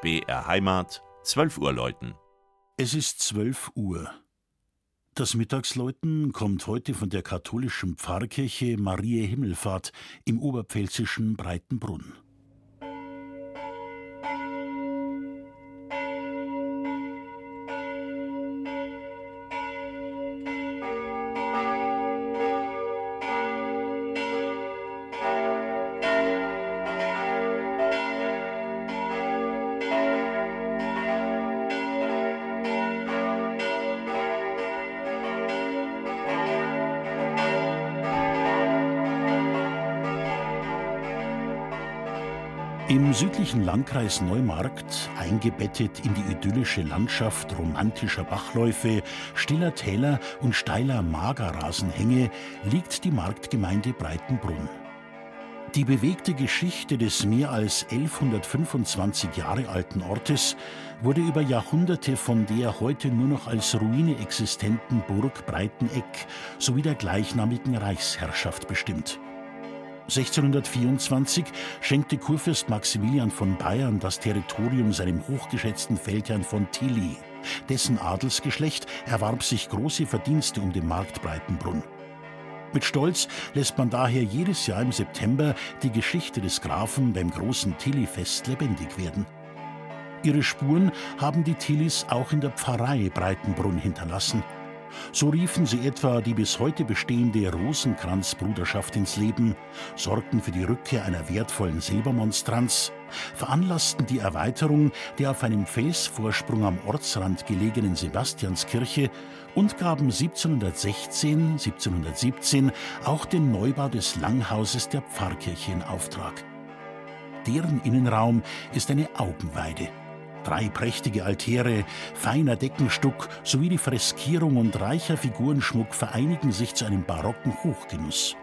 BR Heimat, 12 Uhr läuten. Es ist 12 Uhr. Das Mittagsläuten kommt heute von der katholischen Pfarrkirche Marie Himmelfahrt im oberpfälzischen Breitenbrunn. Im südlichen Landkreis Neumarkt, eingebettet in die idyllische Landschaft romantischer Bachläufe, stiller Täler und steiler Magerrasenhänge, liegt die Marktgemeinde Breitenbrunn. Die bewegte Geschichte des mehr als 1125 Jahre alten Ortes wurde über Jahrhunderte von der heute nur noch als Ruine existenten Burg Breiteneck sowie der gleichnamigen Reichsherrschaft bestimmt. 1624 schenkte Kurfürst Maximilian von Bayern das Territorium seinem hochgeschätzten Feldherrn von Tilly. Dessen Adelsgeschlecht erwarb sich große Verdienste um den Markt Breitenbrunn. Mit Stolz lässt man daher jedes Jahr im September die Geschichte des Grafen beim großen Tilly-Fest lebendig werden. Ihre Spuren haben die Tillys auch in der Pfarrei Breitenbrunn hinterlassen – so riefen sie etwa die bis heute bestehende Rosenkranzbruderschaft ins Leben, sorgten für die Rückkehr einer wertvollen Silbermonstranz, veranlassten die Erweiterung der auf einem Felsvorsprung am Ortsrand gelegenen Sebastianskirche und gaben 1716, 1717 auch den Neubau des Langhauses der Pfarrkirche in Auftrag. Deren Innenraum ist eine Augenweide. Drei prächtige Altäre, feiner Deckenstuck sowie die Freskierung und reicher Figurenschmuck vereinigen sich zu einem barocken Hochgenuss.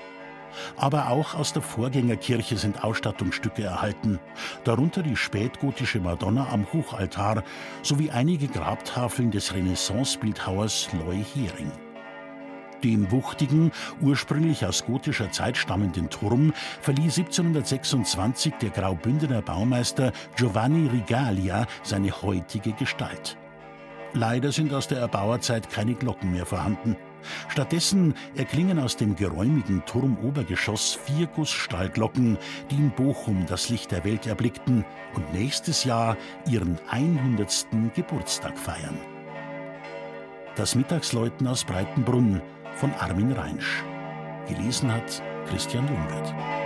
Aber auch aus der Vorgängerkirche sind Ausstattungsstücke erhalten, darunter die spätgotische Madonna am Hochaltar sowie einige Grabtafeln des Renaissancebildhauers Loy Hering. Dem wuchtigen, ursprünglich aus gotischer Zeit stammenden Turm verlieh 1726 der Graubündener Baumeister Giovanni Rigalia seine heutige Gestalt. Leider sind aus der Erbauerzeit keine Glocken mehr vorhanden. Stattdessen erklingen aus dem geräumigen Turmobergeschoss vier Gussstahlglocken, die in Bochum das Licht der Welt erblickten und nächstes Jahr ihren 100. Geburtstag feiern. Das Mittagsläuten aus Breitenbrunn von Armin Reinsch. Gelesen hat Christian Jungwirth.